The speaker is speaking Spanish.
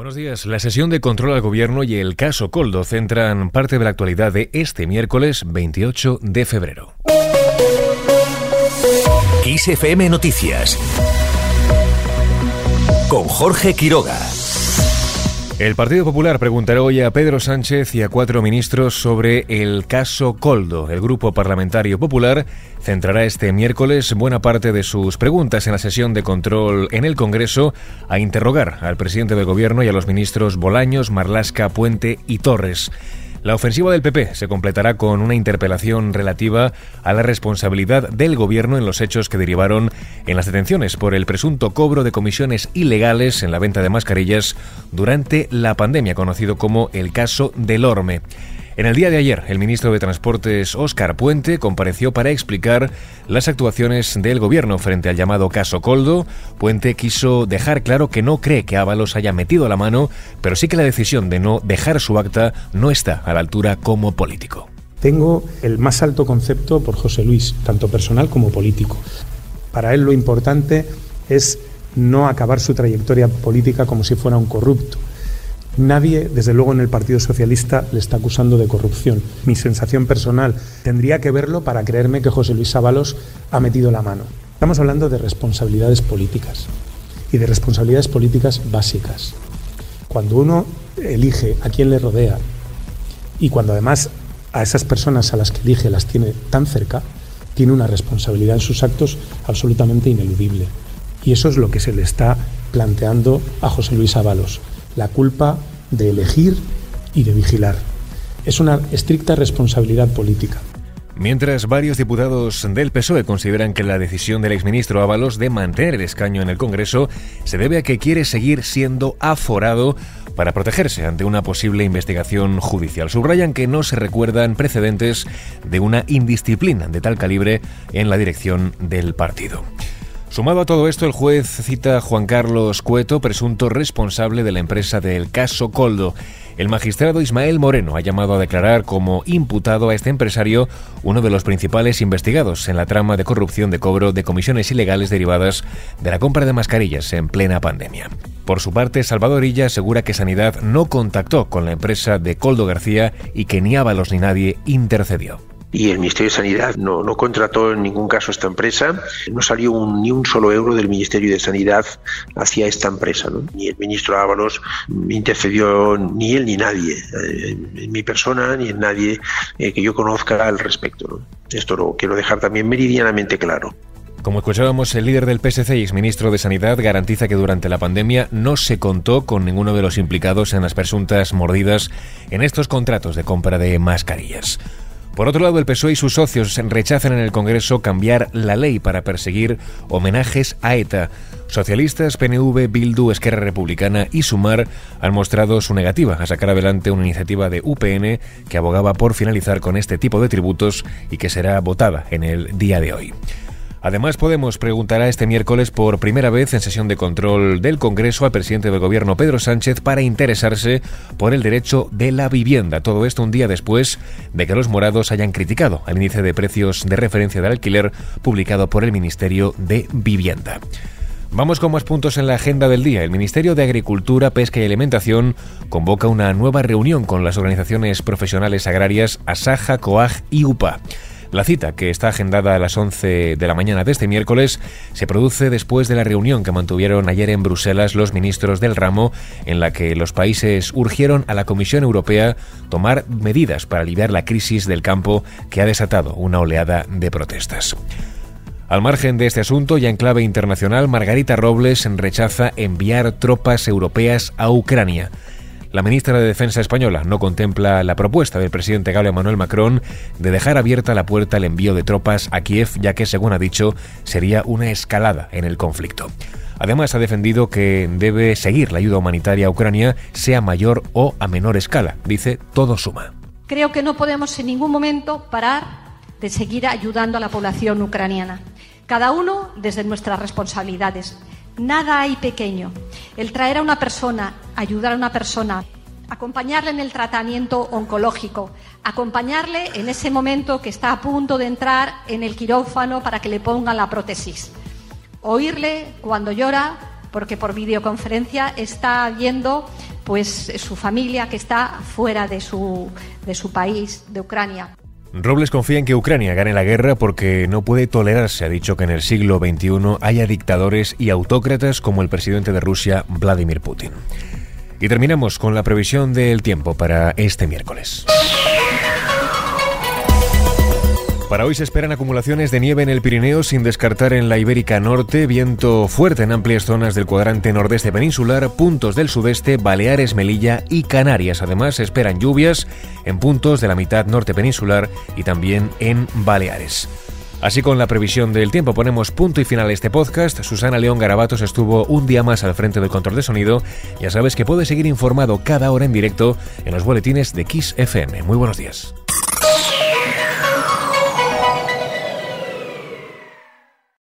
Buenos días. La sesión de control al gobierno y el caso Coldo centran parte de la actualidad de este miércoles 28 de febrero. XFM Noticias con Jorge Quiroga. El Partido Popular preguntará hoy a Pedro Sánchez y a cuatro ministros sobre el caso Coldo. El Grupo Parlamentario Popular centrará este miércoles buena parte de sus preguntas en la sesión de control en el Congreso a interrogar al presidente del Gobierno y a los ministros Bolaños, Marlasca, Puente y Torres. La ofensiva del PP se completará con una interpelación relativa a la responsabilidad del Gobierno en los hechos que derivaron en las detenciones por el presunto cobro de comisiones ilegales en la venta de mascarillas durante la pandemia, conocido como el caso del Orme. En el día de ayer, el ministro de Transportes, Óscar Puente, compareció para explicar las actuaciones del gobierno frente al llamado caso Coldo. Puente quiso dejar claro que no cree que Ábalos haya metido la mano, pero sí que la decisión de no dejar su acta no está a la altura como político. Tengo el más alto concepto por José Luis, tanto personal como político. Para él lo importante es no acabar su trayectoria política como si fuera un corrupto Nadie, desde luego en el Partido Socialista, le está acusando de corrupción. Mi sensación personal tendría que verlo para creerme que José Luis Ábalos ha metido la mano. Estamos hablando de responsabilidades políticas y de responsabilidades políticas básicas. Cuando uno elige a quién le rodea y cuando además a esas personas a las que elige las tiene tan cerca, tiene una responsabilidad en sus actos absolutamente ineludible. Y eso es lo que se le está planteando a José Luis Ábalos la culpa de elegir y de vigilar. Es una estricta responsabilidad política. Mientras varios diputados del PSOE consideran que la decisión del exministro Ábalos de mantener el escaño en el Congreso se debe a que quiere seguir siendo aforado para protegerse ante una posible investigación judicial. Subrayan que no se recuerdan precedentes de una indisciplina de tal calibre en la dirección del partido. Sumado a todo esto, el juez cita a Juan Carlos Cueto, presunto responsable de la empresa del caso Coldo. El magistrado Ismael Moreno ha llamado a declarar como imputado a este empresario, uno de los principales investigados en la trama de corrupción de cobro de comisiones ilegales derivadas de la compra de mascarillas en plena pandemia. Por su parte, Salvador Illa asegura que Sanidad no contactó con la empresa de Coldo García y que ni Ábalos ni nadie intercedió y el Ministerio de Sanidad no, no contrató en ningún caso esta empresa, no salió ni un solo euro del Ministerio de Sanidad hacia esta empresa, ni el ministro Ábalos intercedió, ni él ni nadie, eh, en mi persona ni en nadie eh, que yo conozca al respecto. Esto lo quiero dejar también meridianamente claro. Como escuchábamos, el líder del PSC y exministro de Sanidad garantiza que durante la pandemia no se contó con ninguno de los implicados en las presuntas mordidas en estos contratos de compra de mascarillas. Por otro lado, el PSOE y sus socios rechazan en el Congreso cambiar la ley para perseguir homenajes a ETA. Socialistas, PNV, Bildu, Esquerra Republicana y Sumar han mostrado su negativa a sacar adelante una iniciativa de UPN que abogaba por finalizar con este tipo de tributos y que será votada en el día de hoy. Además, Podemos preguntará este miércoles por primera vez en sesión de control del Congreso al presidente del Gobierno, Pedro Sánchez, para interesarse por el derecho de la vivienda. Todo esto un día después de que los morados hayan criticado al índice de precios de referencia del alquiler publicado por el Ministerio de Vivienda. Vamos con más puntos en la agenda del día. El Ministerio de Agricultura, Pesca y Alimentación convoca una nueva reunión con las organizaciones profesionales agrarias Asaja, COAG y UPA. La cita, que está agendada a las 11 de la mañana de este miércoles, se produce después de la reunión que mantuvieron ayer en Bruselas los ministros del ramo, en la que los países urgieron a la Comisión Europea tomar medidas para aliviar la crisis del campo que ha desatado una oleada de protestas. Al margen de este asunto, ya en clave internacional, Margarita Robles rechaza enviar tropas europeas a Ucrania. La ministra de Defensa española no contempla la propuesta del presidente galo Emmanuel Macron de dejar abierta la puerta al envío de tropas a Kiev, ya que, según ha dicho, sería una escalada en el conflicto. Además, ha defendido que debe seguir la ayuda humanitaria a Ucrania, sea mayor o a menor escala. Dice, todo suma. Creo que no podemos en ningún momento parar de seguir ayudando a la población ucraniana, cada uno desde nuestras responsabilidades. Nada hay pequeño. El traer a una persona, ayudar a una persona, acompañarle en el tratamiento oncológico, acompañarle en ese momento que está a punto de entrar en el quirófano para que le pongan la prótesis, oírle cuando llora, porque por videoconferencia está viendo pues su familia que está fuera de su, de su país, de Ucrania. Robles confía en que Ucrania gane la guerra porque no puede tolerarse, ha dicho que en el siglo XXI haya dictadores y autócratas como el presidente de Rusia, Vladimir Putin. Y terminamos con la previsión del tiempo para este miércoles. Para hoy se esperan acumulaciones de nieve en el Pirineo sin descartar en la Ibérica Norte, viento fuerte en amplias zonas del cuadrante nordeste peninsular, puntos del sudeste, Baleares, Melilla y Canarias. Además se esperan lluvias en puntos de la mitad norte peninsular y también en Baleares. Así con la previsión del tiempo ponemos punto y final a este podcast. Susana León Garabatos estuvo un día más al frente del control de sonido. Ya sabes que puedes seguir informado cada hora en directo en los boletines de Kiss FM. Muy buenos días.